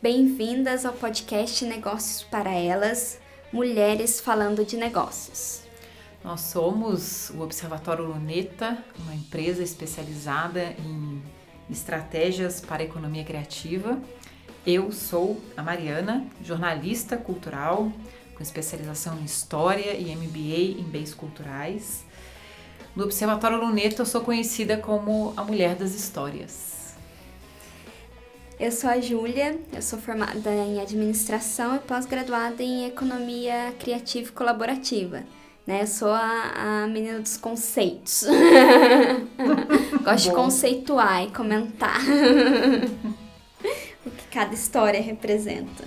Bem-vindas ao podcast Negócios para Elas, Mulheres Falando de Negócios. Nós somos o Observatório Luneta, uma empresa especializada em estratégias para a economia criativa. Eu sou a Mariana, jornalista cultural, com especialização em História e MBA em Bens Culturais. No Observatório Luneta eu sou conhecida como a Mulher das Histórias. Eu sou a Júlia, eu sou formada em Administração e pós-graduada em Economia Criativa e Colaborativa. Né? Eu sou a, a menina dos conceitos. Gosto de conceituar e comentar o que cada história representa.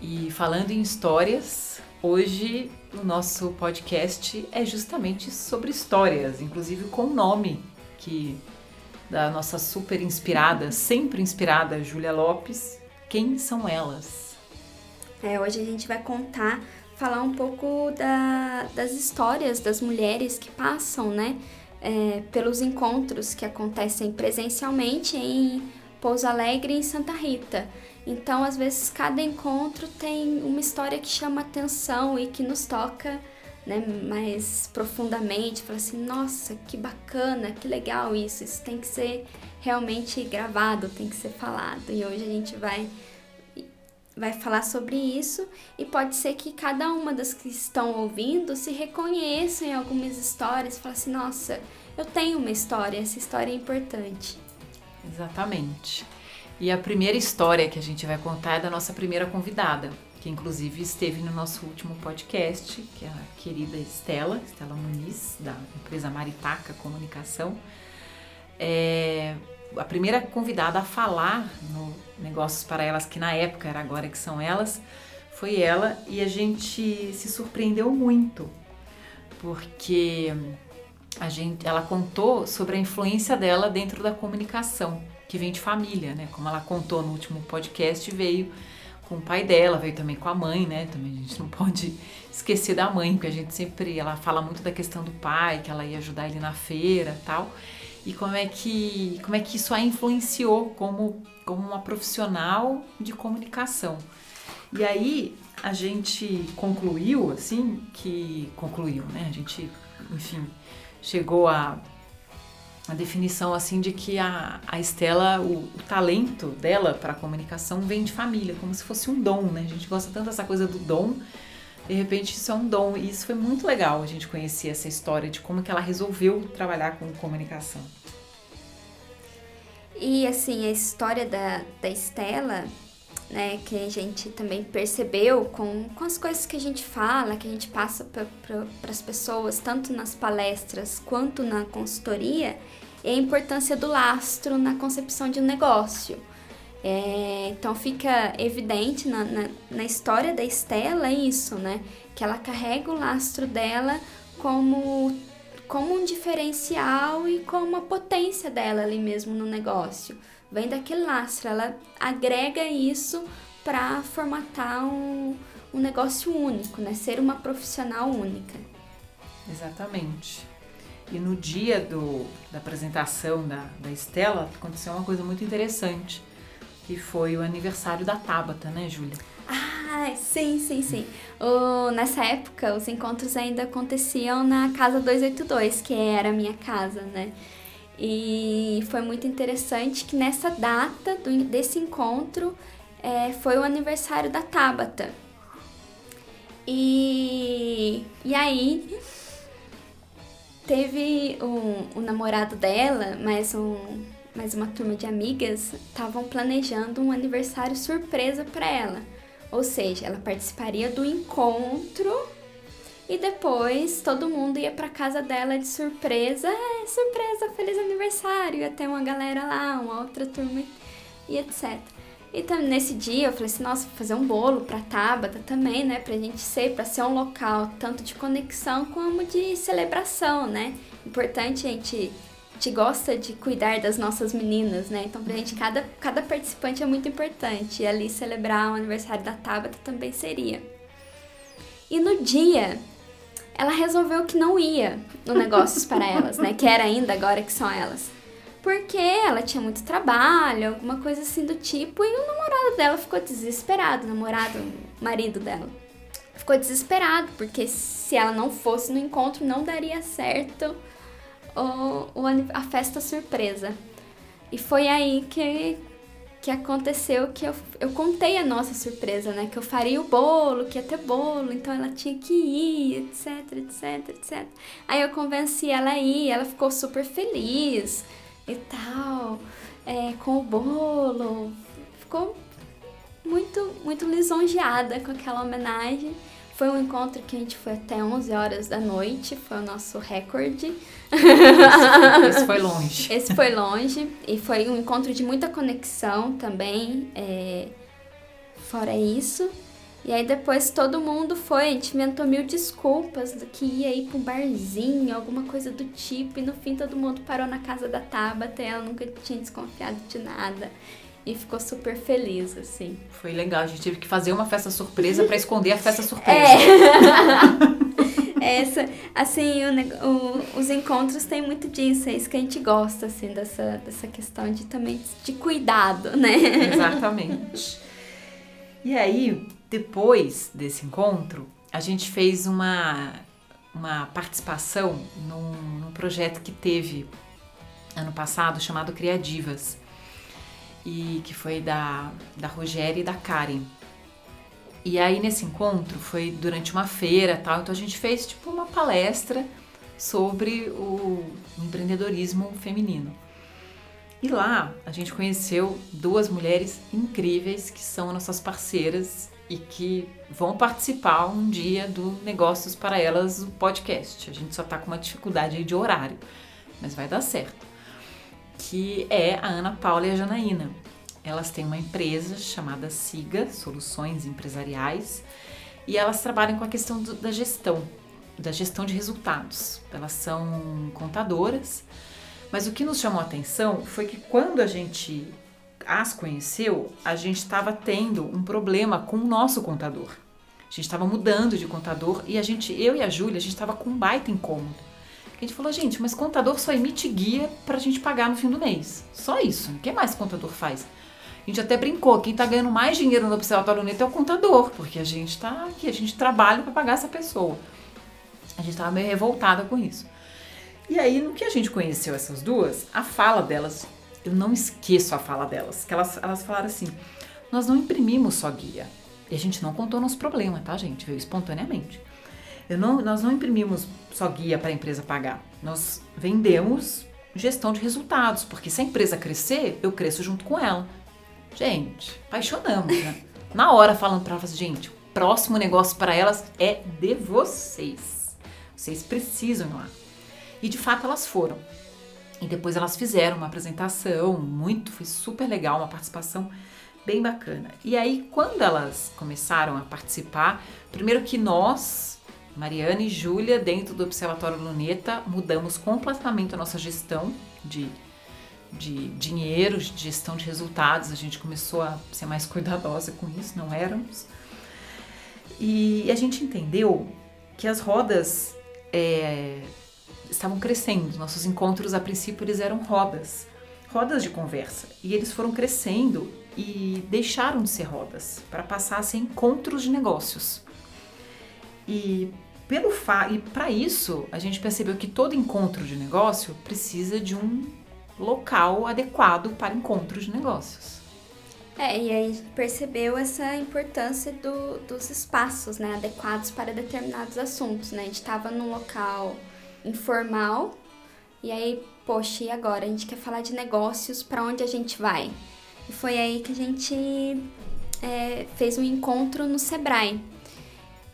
E falando em histórias, hoje o nosso podcast é justamente sobre histórias, inclusive com o nome que da nossa super inspirada, sempre inspirada Júlia Lopes. Quem são elas? É, hoje a gente vai contar, falar um pouco da, das histórias das mulheres que passam, né, é, pelos encontros que acontecem presencialmente em Pouso Alegre e em Santa Rita. Então, às vezes, cada encontro tem uma história que chama atenção e que nos toca né, mais profundamente. Fala assim, nossa, que bacana, que legal isso. Isso tem que ser realmente gravado, tem que ser falado. E hoje a gente vai vai falar sobre isso e pode ser que cada uma das que estão ouvindo se reconheça em algumas histórias, fala assim, nossa, eu tenho uma história, essa história é importante. Exatamente. E a primeira história que a gente vai contar é da nossa primeira convidada, que inclusive esteve no nosso último podcast, que é a querida Estela, Estela Muniz, da empresa Maritaca Comunicação. É a primeira convidada a falar no Negócios para Elas, que na época era agora que são elas, foi ela e a gente se surpreendeu muito, porque a gente, ela contou sobre a influência dela dentro da comunicação que vem de família, né? Como ela contou no último podcast, veio com o pai dela, veio também com a mãe, né? Também a gente não pode esquecer da mãe, porque a gente sempre, ela fala muito da questão do pai, que ela ia ajudar ele na feira, tal. E como é que, como é que isso a influenciou como como uma profissional de comunicação. E aí a gente concluiu assim que concluiu, né? A gente, enfim, chegou a a definição assim de que a, a Estela, o, o talento dela para comunicação vem de família, como se fosse um dom, né? A gente gosta tanto dessa coisa do dom, de repente isso é um dom. E isso foi muito legal a gente conhecer essa história de como que ela resolveu trabalhar com comunicação. E assim, a história da, da Estela, né, que a gente também percebeu com, com as coisas que a gente fala, que a gente passa para as pessoas, tanto nas palestras quanto na consultoria, é a importância do lastro na concepção de um negócio. É, então fica evidente na, na, na, história da Estela isso, né? Que ela carrega o lastro dela como, como um diferencial e como uma potência dela ali mesmo no negócio. Vem daquele lastro, ela agrega isso para formatar um, um negócio único, né? Ser uma profissional única. Exatamente. E no dia do, da apresentação da, da Estela, aconteceu uma coisa muito interessante, que foi o aniversário da Tabata, né, Júlia? Ah, sim, sim, sim. O, nessa época, os encontros ainda aconteciam na Casa 282, que era a minha casa, né? E foi muito interessante que nessa data do, desse encontro é, foi o aniversário da Tabata. E, e aí teve um, um namorado dela, mais, um, mais uma turma de amigas, estavam planejando um aniversário surpresa para ela. Ou seja, ela participaria do encontro e depois todo mundo ia para casa dela de surpresa, é, surpresa, feliz aniversário, ia ter uma galera lá, uma outra turma e etc. E também nesse dia eu falei assim, nossa, vou fazer um bolo pra Tabata também, né? Pra gente ser, pra ser um local tanto de conexão como de celebração, né? Importante a gente, gente gosta de cuidar das nossas meninas, né? Então pra gente cada, cada participante é muito importante. E ali celebrar o aniversário da Tabata também seria. E no dia, ela resolveu que não ia no Negócios para Elas, né? Que era ainda agora que são elas porque ela tinha muito trabalho, alguma coisa assim do tipo, e o namorado dela ficou desesperado, namorado, marido dela. Ficou desesperado, porque se ela não fosse no encontro, não daria certo o, o, a festa surpresa. E foi aí que, que aconteceu que eu, eu contei a nossa surpresa, né? Que eu faria o bolo, que ia ter bolo, então ela tinha que ir, etc, etc, etc. Aí eu convenci ela a ir, ela ficou super feliz e tal, é, com o bolo. Ficou muito, muito lisonjeada com aquela homenagem. Foi um encontro que a gente foi até 11 horas da noite, foi o nosso recorde. Esse foi longe. Esse foi longe e foi um encontro de muita conexão também. É... Fora isso. E aí depois todo mundo foi, a gente inventou mil desculpas do que ia ir pra um barzinho, alguma coisa do tipo, e no fim todo mundo parou na casa da Tabata e ela nunca tinha desconfiado de nada e ficou super feliz, assim. Foi legal, a gente teve que fazer uma festa surpresa para esconder a festa surpresa. É. Essa, assim, o, o, os encontros têm muito disso, é isso que a gente gosta, assim, dessa, dessa questão de também de cuidado, né? Exatamente. E aí, depois desse encontro, a gente fez uma, uma participação num, num projeto que teve ano passado chamado Criadivas e que foi da, da Rogéria e da Karen. E aí nesse encontro foi durante uma feira tal, então a gente fez tipo uma palestra sobre o empreendedorismo feminino. E lá a gente conheceu duas mulheres incríveis que são nossas parceiras e que vão participar um dia do Negócios para Elas, o podcast. A gente só tá com uma dificuldade de horário, mas vai dar certo que é a Ana Paula e a Janaína. Elas têm uma empresa chamada Siga Soluções Empresariais e elas trabalham com a questão do, da gestão, da gestão de resultados. Elas são contadoras, mas o que nos chamou a atenção foi que quando a gente as conheceu, a gente estava tendo um problema com o nosso contador. A gente estava mudando de contador e a gente, eu e a Júlia, a gente estava com um baita incômodo a gente falou, gente, mas contador só emite guia pra gente pagar no fim do mês. Só isso. O que mais contador faz? A gente até brincou, quem tá ganhando mais dinheiro no Observatório Neto é o contador, porque a gente tá aqui, a gente trabalha para pagar essa pessoa. A gente tava meio revoltada com isso. E aí, no que a gente conheceu essas duas, a fala delas, eu não esqueço a fala delas, que elas, elas falaram assim: nós não imprimimos só guia. E a gente não contou nosso problema, tá, gente? Veio espontaneamente. Não, nós não imprimimos só guia para a empresa pagar. Nós vendemos gestão de resultados, porque se a empresa crescer, eu cresço junto com ela. Gente, apaixonamos, né? Na hora falando para elas, assim, gente, o próximo negócio para elas é de vocês. Vocês precisam ir lá. E de fato elas foram. E depois elas fizeram uma apresentação muito, foi super legal, uma participação bem bacana. E aí, quando elas começaram a participar, primeiro que nós Mariana e Júlia, dentro do Observatório Luneta, mudamos completamente a nossa gestão de, de dinheiro, de gestão de resultados. A gente começou a ser mais cuidadosa com isso, não éramos. E a gente entendeu que as rodas é, estavam crescendo. Nossos encontros, a princípio, eles eram rodas, rodas de conversa. E eles foram crescendo e deixaram de ser rodas para passar a ser encontros de negócios. E pelo fa e para isso a gente percebeu que todo encontro de negócio precisa de um local adequado para encontros de negócios. É, e aí percebeu essa importância do, dos espaços né, adequados para determinados assuntos. Né? A gente estava num local informal e aí, poxa, e agora? A gente quer falar de negócios, para onde a gente vai? E foi aí que a gente é, fez um encontro no Sebrae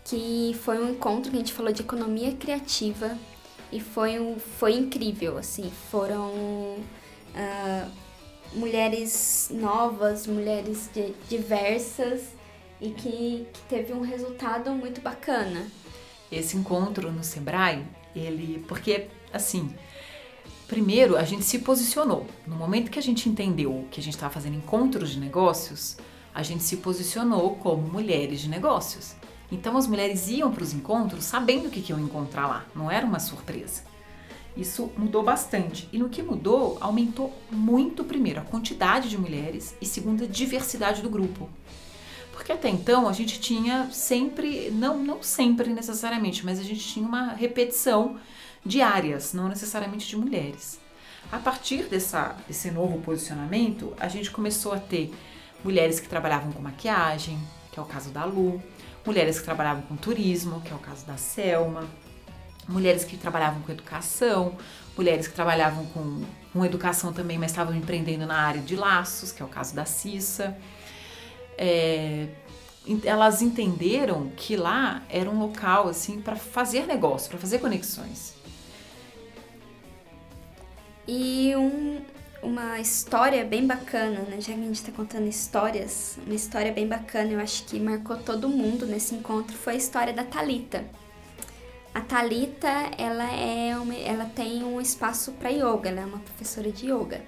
que foi um encontro que a gente falou de economia criativa e foi, um, foi incrível, assim, foram uh, mulheres novas, mulheres de, diversas e que, que teve um resultado muito bacana. Esse encontro no Sebrae, ele, porque assim, primeiro a gente se posicionou. No momento que a gente entendeu que a gente estava fazendo encontros de negócios, a gente se posicionou como mulheres de negócios. Então as mulheres iam para os encontros sabendo o que, iam encontrar lá, não era uma surpresa. Isso mudou bastante. E no que mudou, aumentou muito, primeiro, a quantidade de mulheres e, segundo, a diversidade do grupo. Porque até então a gente tinha sempre, não, não sempre necessariamente, mas a gente tinha uma repetição de áreas, não necessariamente de mulheres. A partir dessa, desse novo posicionamento, a gente começou a ter mulheres que trabalhavam com maquiagem, que é o caso da Lu, mulheres que trabalhavam com turismo, que é o caso da Selma, mulheres que trabalhavam com educação, mulheres que trabalhavam com, com educação também, mas estavam empreendendo na área de laços, que é o caso da Cissa. É, elas entenderam que lá era um local assim para fazer negócio, para fazer conexões. E um, uma história bem bacana, né? Já que a gente está contando histórias, uma história bem bacana, eu acho que marcou todo mundo nesse encontro, foi a história da Talita. A Talita, ela é uma, ela tem um espaço para yoga, ela é uma professora de yoga.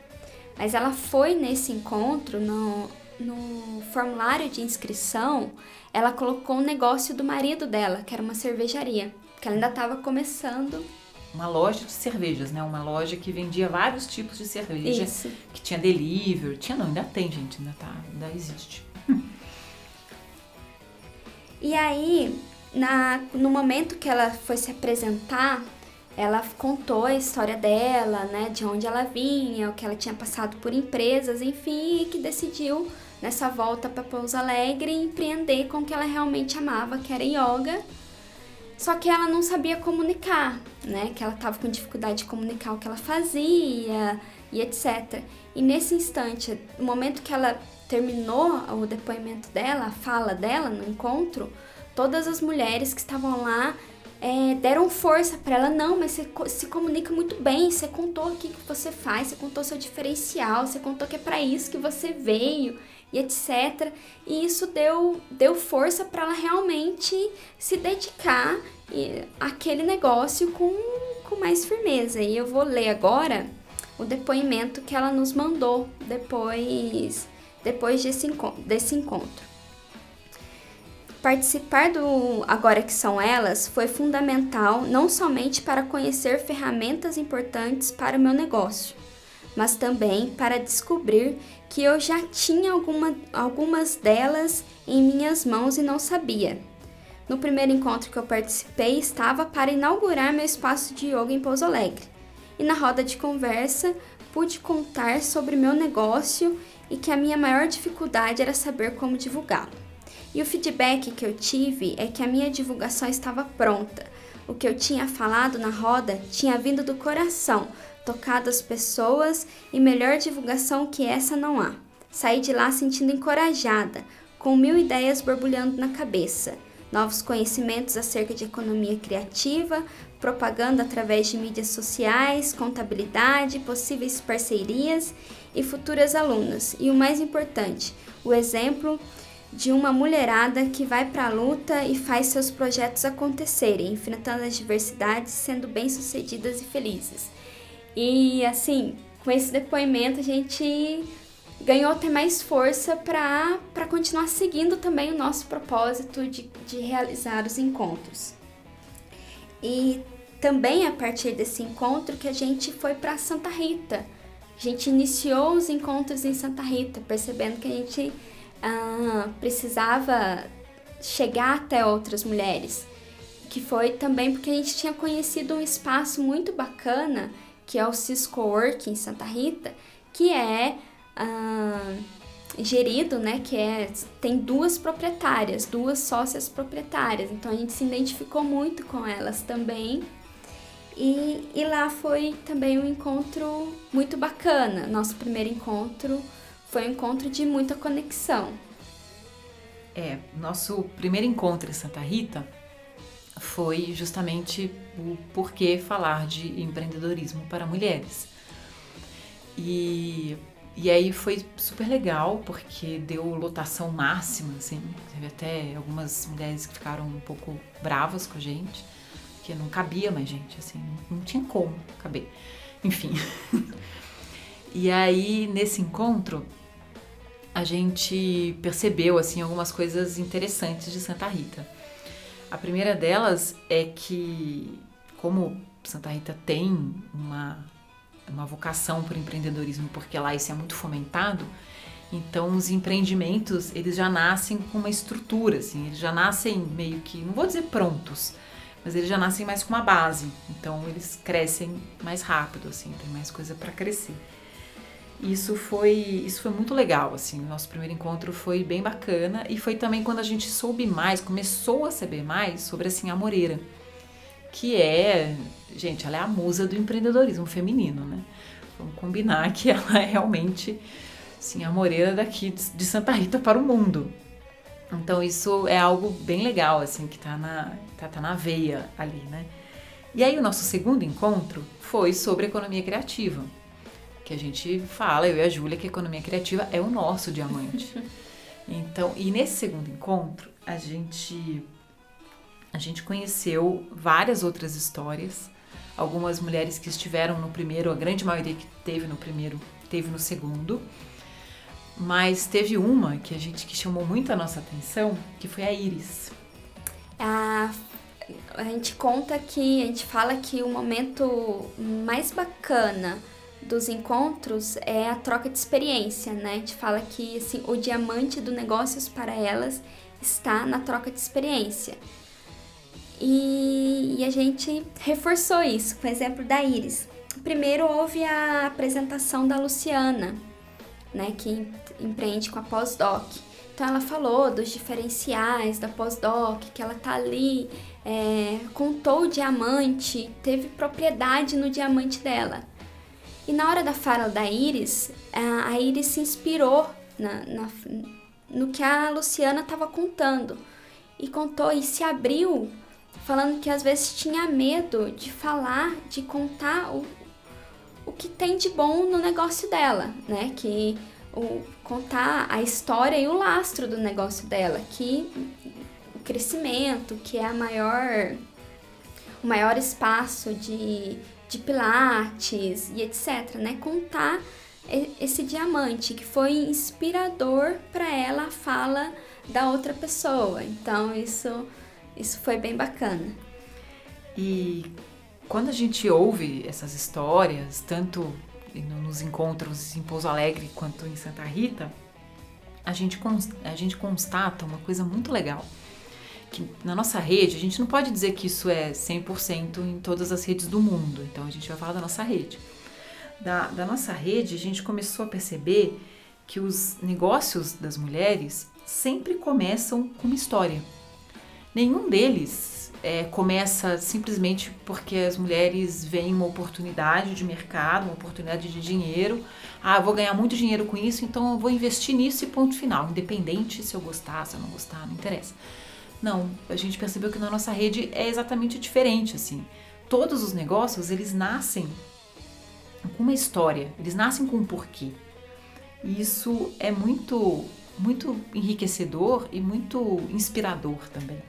Mas ela foi nesse encontro no, no formulário de inscrição, ela colocou um negócio do marido dela, que era uma cervejaria, que ela ainda estava começando uma loja de cervejas, né? Uma loja que vendia vários tipos de cerveja. Isso. Que tinha delivery. Tinha não, ainda tem, gente. Ainda tá, ainda existe. E aí, na, no momento que ela foi se apresentar, ela contou a história dela, né? De onde ela vinha, o que ela tinha passado por empresas, enfim, e que decidiu nessa volta para Pouso Alegre empreender com o que ela realmente amava, que era yoga só que ela não sabia comunicar, né? Que ela estava com dificuldade de comunicar o que ela fazia e etc. E nesse instante, no momento que ela terminou o depoimento dela, a fala dela no encontro, todas as mulheres que estavam lá é, deram força para ela. Não, mas você se comunica muito bem. Você contou o que você faz, você contou seu diferencial, você contou que é para isso que você veio e etc. E isso deu, deu força para ela realmente se dedicar àquele negócio com, com mais firmeza. E eu vou ler agora o depoimento que ela nos mandou depois, depois desse, desse encontro. Participar do Agora que São Elas foi fundamental não somente para conhecer ferramentas importantes para o meu negócio, mas também para descobrir que eu já tinha alguma, algumas delas em minhas mãos e não sabia. No primeiro encontro que eu participei, estava para inaugurar meu espaço de yoga em Pouso Alegre. E na roda de conversa, pude contar sobre meu negócio e que a minha maior dificuldade era saber como divulgá-lo. E o feedback que eu tive é que a minha divulgação estava pronta. O que eu tinha falado na roda tinha vindo do coração, tocado as pessoas e melhor divulgação que essa não há. Saí de lá sentindo encorajada, com mil ideias borbulhando na cabeça, novos conhecimentos acerca de economia criativa, propaganda através de mídias sociais, contabilidade, possíveis parcerias e futuras alunas. E o mais importante, o exemplo de uma mulherada que vai para a luta e faz seus projetos acontecerem, enfrentando as diversidades, sendo bem-sucedidas e felizes. E assim, com esse depoimento a gente ganhou até mais força para continuar seguindo também o nosso propósito de, de realizar os encontros. E também a partir desse encontro que a gente foi para Santa Rita. A gente iniciou os encontros em Santa Rita, percebendo que a gente ah, precisava chegar até outras mulheres. Que foi também porque a gente tinha conhecido um espaço muito bacana que é o Cisco Work em Santa Rita, que é ah, gerido, né, que é tem duas proprietárias, duas sócias proprietárias. Então a gente se identificou muito com elas também. E, e lá foi também um encontro muito bacana. Nosso primeiro encontro foi um encontro de muita conexão. É, nosso primeiro encontro em Santa Rita foi justamente o porquê falar de empreendedorismo para mulheres. E, e aí foi super legal, porque deu lotação máxima, assim. Teve até algumas mulheres que ficaram um pouco bravas com a gente, porque não cabia mais gente, assim, não tinha como caber. Enfim. e aí, nesse encontro, a gente percebeu, assim, algumas coisas interessantes de Santa Rita. A primeira delas é que, como Santa Rita tem uma, uma vocação por empreendedorismo, porque lá isso é muito fomentado, então os empreendimentos, eles já nascem com uma estrutura, assim, eles já nascem meio que, não vou dizer prontos, mas eles já nascem mais com uma base. Então eles crescem mais rápido, assim, tem mais coisa para crescer. Isso foi, isso foi muito legal, assim, nosso primeiro encontro foi bem bacana e foi também quando a gente soube mais, começou a saber mais sobre assim a Moreira, que é, gente, ela é a musa do empreendedorismo feminino, né? Vamos combinar que ela é realmente assim, a Moreira daqui de Santa Rita para o mundo. Então isso é algo bem legal, assim, que tá na, tá, tá na veia ali, né? E aí o nosso segundo encontro foi sobre economia criativa. Que a gente fala, eu e a Júlia, que a economia criativa é o nosso diamante. Então, e nesse segundo encontro, a gente a gente conheceu várias outras histórias. Algumas mulheres que estiveram no primeiro, a grande maioria que teve no primeiro, teve no segundo. Mas teve uma que a gente que chamou muito a nossa atenção, que foi a Iris. A, a gente conta que, a gente fala que o momento mais bacana dos encontros é a troca de experiência, né? A gente fala que assim, o diamante do negócios para elas está na troca de experiência. E, e a gente reforçou isso com o exemplo da Iris. Primeiro houve a apresentação da Luciana, né, que empreende com a pós-doc. Então ela falou dos diferenciais da pós-doc, que ela tá ali, é, contou o diamante, teve propriedade no diamante dela. E na hora da fala da Iris, a Iris se inspirou na, na, no que a Luciana estava contando e contou e se abriu, falando que às vezes tinha medo de falar, de contar o, o que tem de bom no negócio dela, né? Que o, contar a história e o lastro do negócio dela, que o crescimento, que é a maior o maior espaço de, de pilates e etc, né? Contar esse diamante que foi inspirador para ela a fala da outra pessoa. Então isso isso foi bem bacana. E quando a gente ouve essas histórias, tanto nos encontros em Pouso Alegre quanto em Santa Rita, a gente, a gente constata uma coisa muito legal. Que na nossa rede, a gente não pode dizer que isso é 100% em todas as redes do mundo, então a gente vai falar da nossa rede. Da, da nossa rede, a gente começou a perceber que os negócios das mulheres sempre começam com uma história. Nenhum deles é, começa simplesmente porque as mulheres veem uma oportunidade de mercado, uma oportunidade de dinheiro. Ah, vou ganhar muito dinheiro com isso, então eu vou investir nisso e ponto final. Independente se eu gostar, se eu não gostar, não interessa. Não, a gente percebeu que na nossa rede é exatamente diferente, assim. Todos os negócios, eles nascem com uma história, eles nascem com um porquê. E isso é muito, muito enriquecedor e muito inspirador também.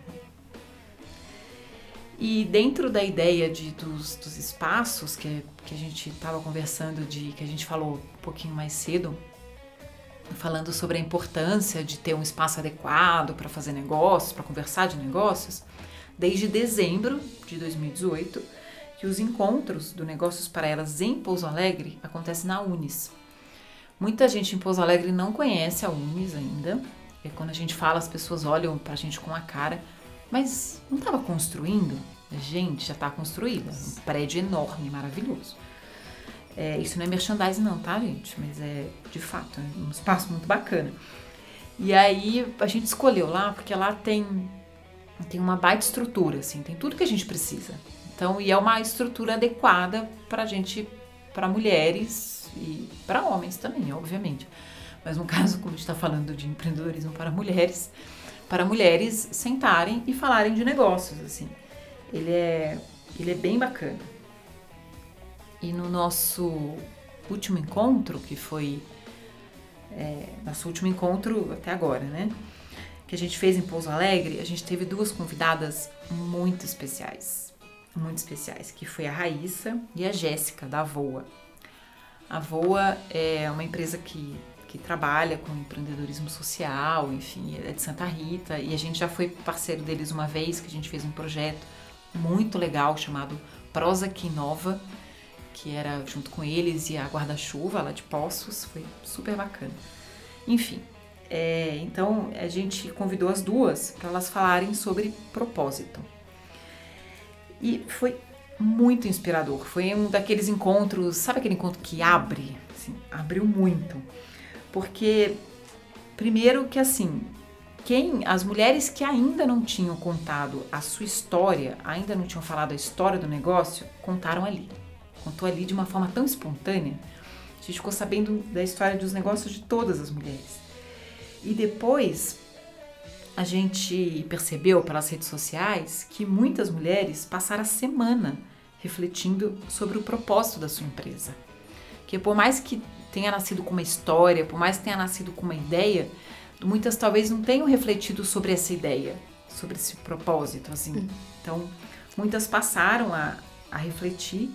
E dentro da ideia de, dos, dos espaços que, que a gente estava conversando, de que a gente falou um pouquinho mais cedo, falando sobre a importância de ter um espaço adequado para fazer negócios, para conversar de negócios, desde dezembro de 2018, que os encontros do Negócios para Elas em Pouso Alegre acontecem na Unis. Muita gente em Pouso Alegre não conhece a Unis ainda. E quando a gente fala, as pessoas olham para a gente com a cara mas não estava construindo? Gente, já está construída. Um prédio enorme, maravilhoso. É, isso não é merchandising não, tá, gente? Mas é, de fato, é um espaço muito bacana. E aí a gente escolheu lá porque lá tem, tem uma baita estrutura, assim, tem tudo que a gente precisa. Então, e é uma estrutura adequada para gente, para mulheres e para homens também, obviamente. Mas no caso, como a gente está falando de empreendedorismo para mulheres, para mulheres sentarem e falarem de negócios, assim. Ele é, ele é bem bacana. E no nosso último encontro, que foi é, nosso último encontro até agora, né? Que a gente fez em Pouso Alegre, a gente teve duas convidadas muito especiais. Muito especiais, que foi a Raíssa e a Jéssica, da Voa. A Voa é uma empresa que que trabalha com empreendedorismo social, enfim, é de Santa Rita, e a gente já foi parceiro deles uma vez, que a gente fez um projeto muito legal chamado Prosa Que Inova, que era junto com eles e a Guarda-Chuva lá de Poços, foi super bacana. Enfim, é, então a gente convidou as duas para elas falarem sobre propósito. E foi muito inspirador. Foi um daqueles encontros, sabe aquele encontro que abre? Assim, abriu muito. Porque, primeiro que assim, quem as mulheres que ainda não tinham contado a sua história, ainda não tinham falado a história do negócio, contaram ali. Contou ali de uma forma tão espontânea. A gente ficou sabendo da história dos negócios de todas as mulheres. E depois a gente percebeu pelas redes sociais que muitas mulheres passaram a semana refletindo sobre o propósito da sua empresa. Que por mais que tenha nascido com uma história, por mais que tenha nascido com uma ideia, muitas talvez não tenham refletido sobre essa ideia, sobre esse propósito, assim. Então, muitas passaram a, a refletir.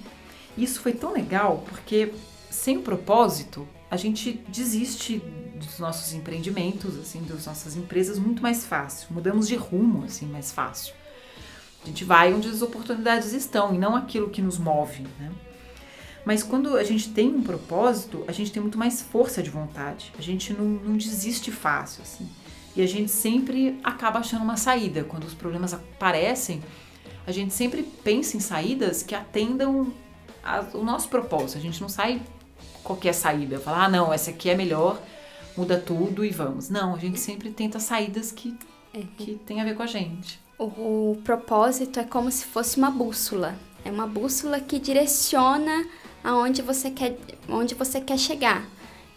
Isso foi tão legal porque sem o propósito, a gente desiste dos nossos empreendimentos, assim, das nossas empresas muito mais fácil. Mudamos de rumo, assim, mais fácil. A gente vai onde as oportunidades estão e não aquilo que nos move, né? Mas quando a gente tem um propósito, a gente tem muito mais força de vontade. A gente não, não desiste fácil, assim. E a gente sempre acaba achando uma saída. Quando os problemas aparecem, a gente sempre pensa em saídas que atendam o nosso propósito. A gente não sai qualquer saída. Falar, ah, não, essa aqui é melhor, muda tudo e vamos. Não, a gente sempre tenta saídas que, é. que tem a ver com a gente. O, o propósito é como se fosse uma bússola. É uma bússola que direciona aonde você quer, onde você quer chegar.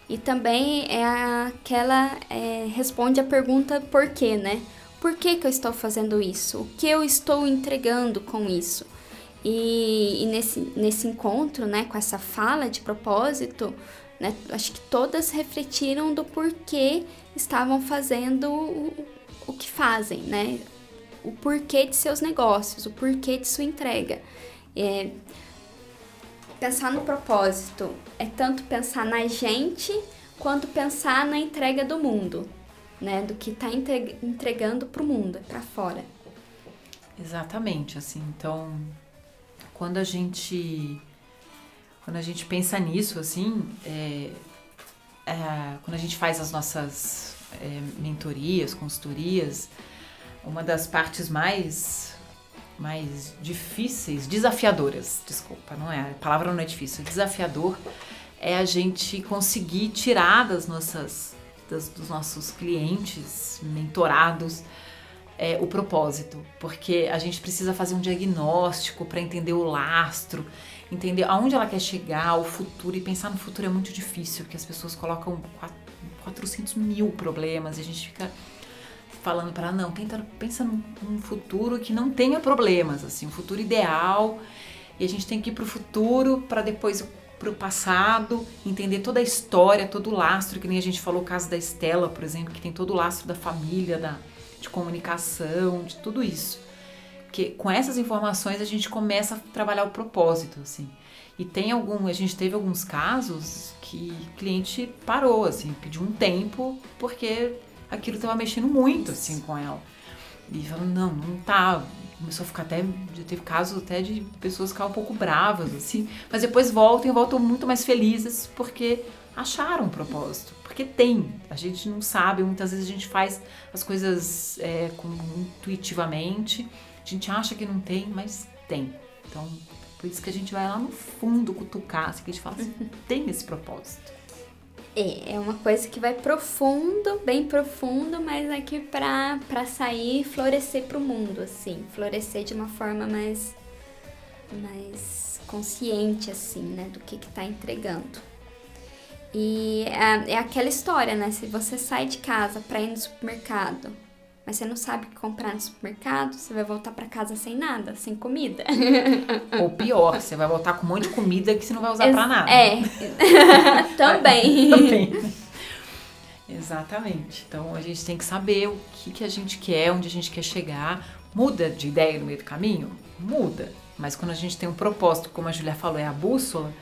E também é aquela é, responde a pergunta por quê, né? Por que, que eu estou fazendo isso? O que eu estou entregando com isso? E, e nesse, nesse encontro, né, com essa fala de propósito, né, acho que todas refletiram do porquê estavam fazendo o, o que fazem, né? O porquê de seus negócios, o porquê de sua entrega. É, pensar no propósito é tanto pensar na gente quanto pensar na entrega do mundo, né? Do que está entregando para o mundo, para fora. Exatamente, assim. Então, quando a gente quando a gente pensa nisso, assim, é, é, quando a gente faz as nossas é, mentorias, consultorias, uma das partes mais mais difíceis, desafiadoras, desculpa, não é, a palavra não é difícil, desafiador é a gente conseguir tirar das nossas, das, dos nossos clientes, mentorados, é, o propósito, porque a gente precisa fazer um diagnóstico para entender o lastro, entender aonde ela quer chegar, o futuro, e pensar no futuro é muito difícil, porque as pessoas colocam 400 mil problemas e a gente fica falando para não, tenta, pensa num, futuro que não tenha problemas, assim, um futuro ideal. E a gente tem que ir para o futuro para depois para o passado, entender toda a história, todo o lastro, que nem a gente falou o caso da Estela, por exemplo, que tem todo o lastro da família, da, de comunicação, de tudo isso. Porque com essas informações a gente começa a trabalhar o propósito, assim. E tem algum, a gente teve alguns casos que cliente parou, assim, pediu um tempo porque aquilo estava mexendo muito assim com ela. E falou, não, não tá. Começou a ficar até. Já teve casos até de pessoas ficar um pouco bravas, assim. Mas depois voltam e voltam muito mais felizes porque acharam um propósito. Porque tem. A gente não sabe, muitas vezes a gente faz as coisas é, com, intuitivamente. A gente acha que não tem, mas tem. Então, por isso que a gente vai lá no fundo cutucar, assim, que a gente fala assim, tem esse propósito. É, é uma coisa que vai profundo, bem profundo, mas aqui pra, pra sair e florescer pro mundo, assim. Florescer de uma forma mais, mais consciente, assim, né? Do que que tá entregando. E é, é aquela história, né? Se você sai de casa pra ir no supermercado mas você não sabe o que comprar no supermercado, você vai voltar para casa sem nada, sem comida. Ou pior, você vai voltar com um monte de comida que você não vai usar para nada. É, também. também. Exatamente. Então a gente tem que saber o que, que a gente quer, onde a gente quer chegar. Muda de ideia no meio do caminho? Muda. Mas quando a gente tem um propósito, como a Julia falou, é a bússola,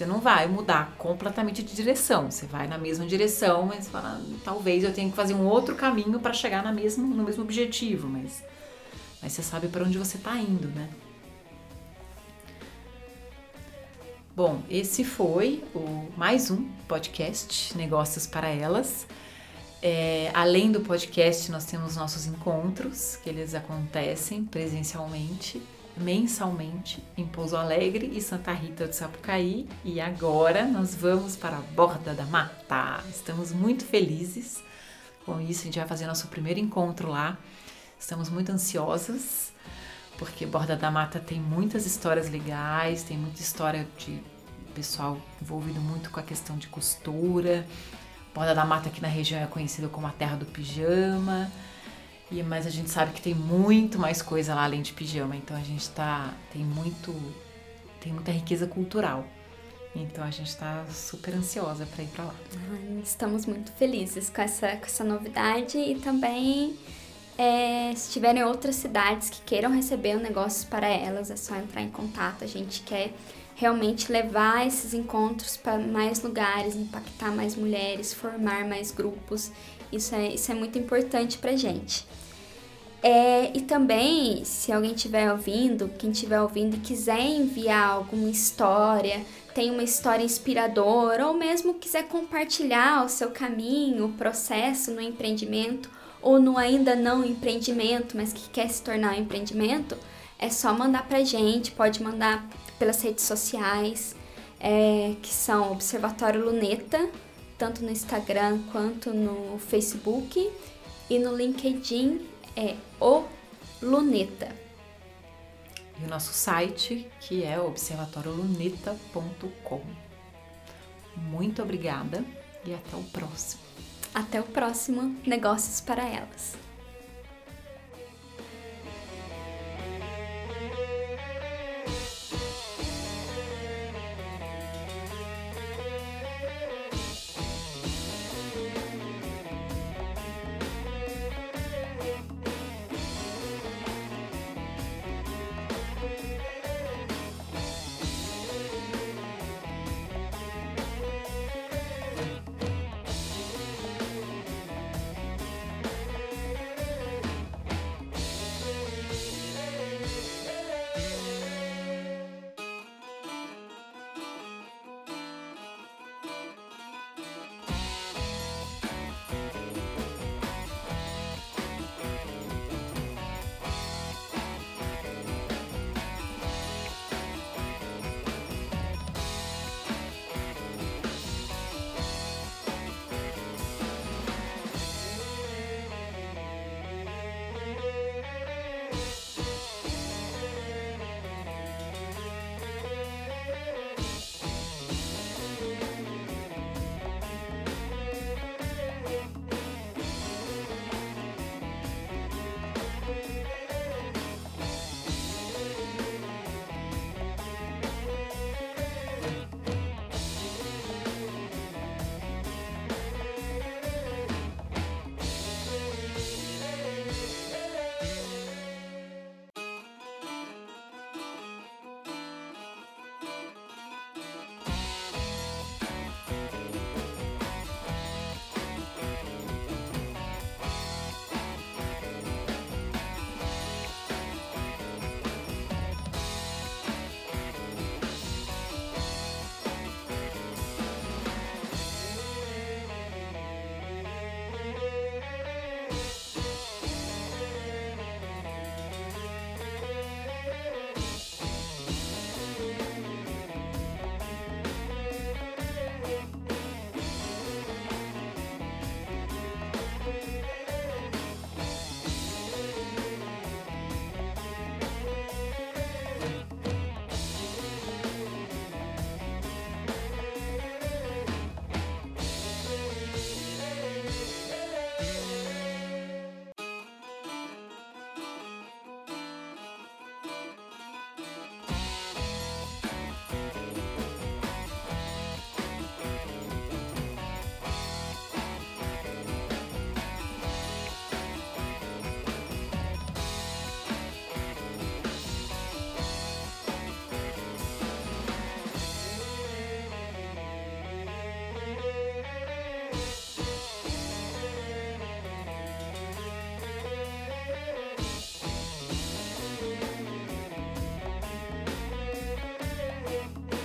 você não vai mudar completamente de direção. Você vai na mesma direção, mas fala, talvez eu tenha que fazer um outro caminho para chegar na mesma, no mesmo objetivo, mas, mas você sabe para onde você está indo, né? Bom, esse foi o mais um podcast Negócios para Elas. É, além do podcast, nós temos nossos encontros, que eles acontecem presencialmente, mensalmente, em Pouso Alegre e Santa Rita do Sapucaí. E agora nós vamos para a Borda da Mata. Estamos muito felizes com isso, a gente vai fazer nosso primeiro encontro lá. Estamos muito ansiosas, porque Borda da Mata tem muitas histórias legais, tem muita história de pessoal envolvido muito com a questão de costura. Borda da Mata aqui na região é conhecida como a terra do pijama. E, mas a gente sabe que tem muito mais coisa lá além de pijama, então a gente tá tem muito tem muita riqueza cultural. Então a gente está super ansiosa para ir para lá. Estamos muito felizes com essa, com essa novidade e também é, se tiverem outras cidades que queiram receber negócios para elas, é só entrar em contato. A gente quer realmente levar esses encontros para mais lugares, impactar mais mulheres, formar mais grupos. Isso é, isso é muito importante para gente. É, e também, se alguém estiver ouvindo, quem estiver ouvindo e quiser enviar alguma história, tem uma história inspiradora, ou mesmo quiser compartilhar o seu caminho, o processo no empreendimento, ou no ainda não empreendimento, mas que quer se tornar um empreendimento, é só mandar pra gente, pode mandar pelas redes sociais, é, que são Observatório Luneta, tanto no Instagram quanto no Facebook, e no LinkedIn é o Luneta. E o nosso site, que é observatorioluneta.com. Muito obrigada e até o próximo. Até o próximo Negócios para Elas.